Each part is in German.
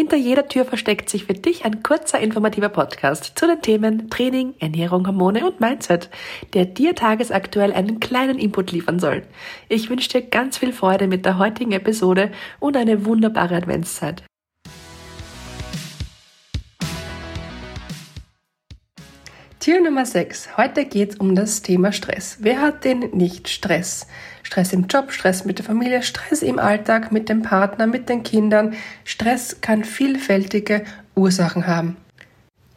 Hinter jeder Tür versteckt sich für dich ein kurzer informativer Podcast zu den Themen Training, Ernährung, Hormone und Mindset, der dir tagesaktuell einen kleinen Input liefern soll. Ich wünsche dir ganz viel Freude mit der heutigen Episode und eine wunderbare Adventszeit. Tür Nummer 6. Heute geht es um das Thema Stress. Wer hat denn nicht Stress? Stress im Job, Stress mit der Familie, Stress im Alltag, mit dem Partner, mit den Kindern. Stress kann vielfältige Ursachen haben.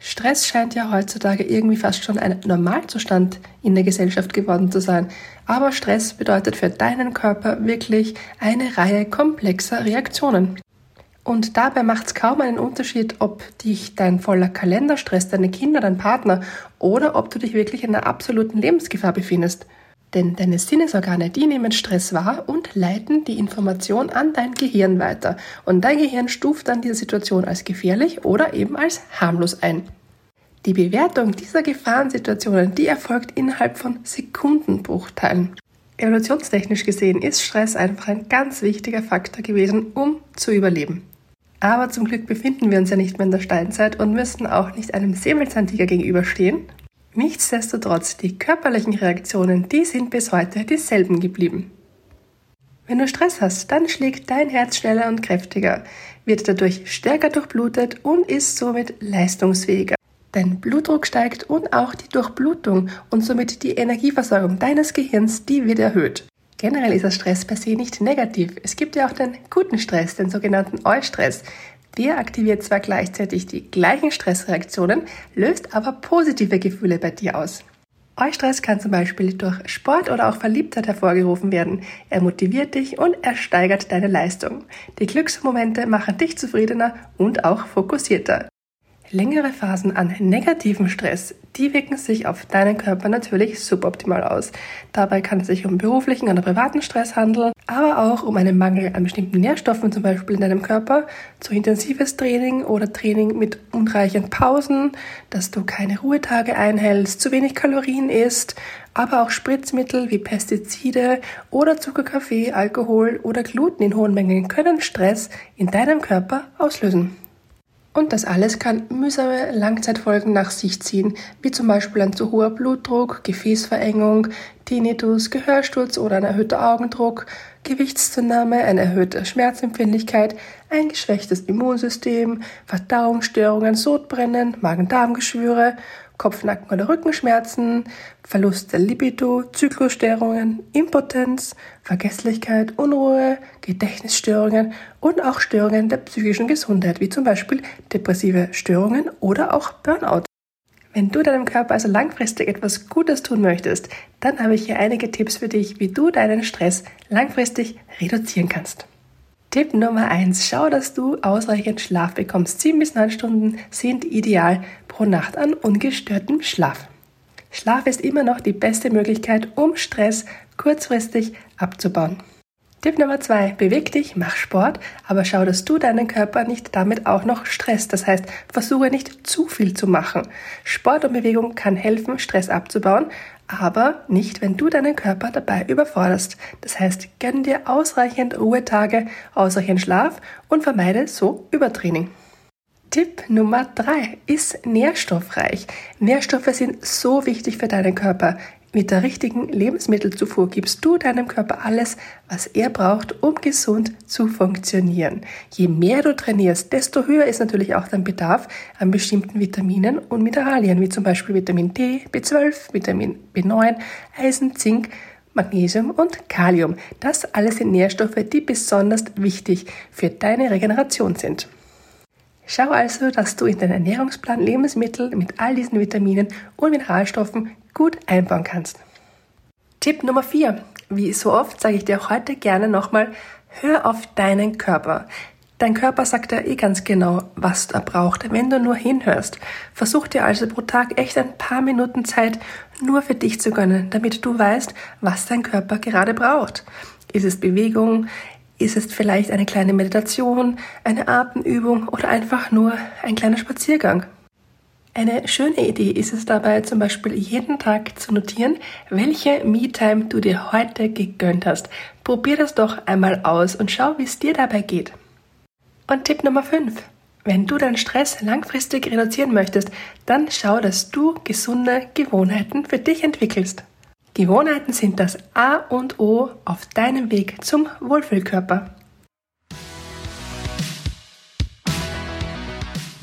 Stress scheint ja heutzutage irgendwie fast schon ein Normalzustand in der Gesellschaft geworden zu sein. Aber Stress bedeutet für deinen Körper wirklich eine Reihe komplexer Reaktionen. Und dabei macht es kaum einen Unterschied, ob dich dein voller Kalender stresst, deine Kinder, dein Partner oder ob du dich wirklich in einer absoluten Lebensgefahr befindest. Denn deine Sinnesorgane, die nehmen Stress wahr und leiten die Information an dein Gehirn weiter. Und dein Gehirn stuft dann diese Situation als gefährlich oder eben als harmlos ein. Die Bewertung dieser Gefahrensituationen, die erfolgt innerhalb von Sekundenbruchteilen. Evolutionstechnisch gesehen ist Stress einfach ein ganz wichtiger Faktor gewesen, um zu überleben. Aber zum Glück befinden wir uns ja nicht mehr in der Steinzeit und müssen auch nicht einem Säbelzahntiger gegenüberstehen. Nichtsdestotrotz, die körperlichen Reaktionen, die sind bis heute dieselben geblieben. Wenn du Stress hast, dann schlägt dein Herz schneller und kräftiger, wird dadurch stärker durchblutet und ist somit leistungsfähiger. Dein Blutdruck steigt und auch die Durchblutung und somit die Energieversorgung deines Gehirns, die wird erhöht. Generell ist der Stress per se nicht negativ. Es gibt ja auch den guten Stress, den sogenannten Eustress. Der aktiviert zwar gleichzeitig die gleichen Stressreaktionen, löst aber positive Gefühle bei dir aus. Eustress kann zum Beispiel durch Sport oder auch Verliebtheit hervorgerufen werden. Er motiviert dich und er steigert deine Leistung. Die Glücksmomente machen dich zufriedener und auch fokussierter. Längere Phasen an negativem Stress, die wirken sich auf deinen Körper natürlich suboptimal aus. Dabei kann es sich um beruflichen oder privaten Stress handeln, aber auch um einen Mangel an bestimmten Nährstoffen zum Beispiel in deinem Körper, zu intensives Training oder Training mit unreichend Pausen, dass du keine Ruhetage einhältst, zu wenig Kalorien isst, aber auch Spritzmittel wie Pestizide oder Zuckerkaffee, Alkohol oder Gluten in hohen Mengen können Stress in deinem Körper auslösen. Und das alles kann mühsame Langzeitfolgen nach sich ziehen, wie zum Beispiel ein zu hoher Blutdruck, Gefäßverengung, Tinnitus, Gehörsturz oder ein erhöhter Augendruck, Gewichtszunahme, eine erhöhte Schmerzempfindlichkeit, ein geschwächtes Immunsystem, Verdauungsstörungen, Sodbrennen, Magen-Darm-Geschwüre, Kopfnacken- oder Rückenschmerzen, Verlust der Libido, Zyklusstörungen, Impotenz, Vergesslichkeit, Unruhe, Gedächtnisstörungen und auch Störungen der psychischen Gesundheit, wie zum Beispiel depressive Störungen oder auch Burnout. Wenn du deinem Körper also langfristig etwas Gutes tun möchtest, dann habe ich hier einige Tipps für dich, wie du deinen Stress langfristig reduzieren kannst. Tipp Nummer eins: Schau, dass du ausreichend Schlaf bekommst. Sieben bis neun Stunden sind ideal pro Nacht an ungestörtem Schlaf. Schlaf ist immer noch die beste Möglichkeit, um Stress kurzfristig abzubauen. Tipp Nummer zwei, beweg dich, mach Sport, aber schau, dass du deinen Körper nicht damit auch noch stresst. Das heißt, versuche nicht zu viel zu machen. Sport und Bewegung kann helfen, Stress abzubauen, aber nicht, wenn du deinen Körper dabei überforderst. Das heißt, gönn dir ausreichend Ruhetage, ausreichend Schlaf und vermeide so Übertraining. Tipp Nummer drei ist nährstoffreich. Nährstoffe sind so wichtig für deinen Körper. Mit der richtigen Lebensmittelzufuhr gibst du deinem Körper alles, was er braucht, um gesund zu funktionieren. Je mehr du trainierst, desto höher ist natürlich auch dein Bedarf an bestimmten Vitaminen und Mineralien, wie zum Beispiel Vitamin D, B12, Vitamin B9, Eisen, Zink, Magnesium und Kalium. Das alles sind Nährstoffe, die besonders wichtig für deine Regeneration sind. Schau also, dass du in deinen Ernährungsplan Lebensmittel mit all diesen Vitaminen und Mineralstoffen gut einbauen kannst. Tipp Nummer 4. Wie so oft sage ich dir auch heute gerne nochmal, hör auf deinen Körper. Dein Körper sagt ja eh ganz genau, was er braucht, wenn du nur hinhörst. Versuch dir also pro Tag echt ein paar Minuten Zeit nur für dich zu gönnen, damit du weißt, was dein Körper gerade braucht. Ist es Bewegung? Ist es vielleicht eine kleine Meditation, eine Atemübung oder einfach nur ein kleiner Spaziergang. Eine schöne Idee ist es dabei zum Beispiel jeden Tag zu notieren, welche Me-Time du dir heute gegönnt hast. Probier das doch einmal aus und schau, wie es dir dabei geht. Und Tipp Nummer 5. Wenn du deinen Stress langfristig reduzieren möchtest, dann schau, dass du gesunde Gewohnheiten für dich entwickelst. Gewohnheiten sind das A und O auf deinem Weg zum Wohlfühlkörper.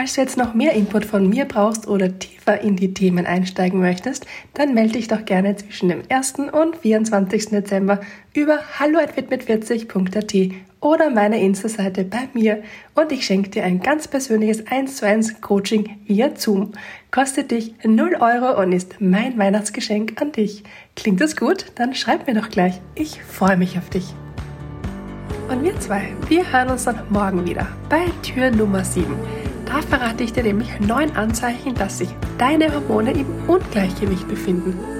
Falls du jetzt noch mehr Input von mir brauchst oder tiefer in die Themen einsteigen möchtest, dann melde dich doch gerne zwischen dem 1. und 24. Dezember über hallo@fitmit40.at oder meiner Insta-Seite bei mir und ich schenke dir ein ganz persönliches 1 zu 1 Coaching via Zoom. Kostet dich 0 Euro und ist mein Weihnachtsgeschenk an dich. Klingt das gut? Dann schreib mir doch gleich. Ich freue mich auf dich. Und wir zwei, wir hören uns dann morgen wieder bei Tür Nummer 7. Da verrate ich dir nämlich neun Anzeichen, dass sich deine Hormone im Ungleichgewicht befinden.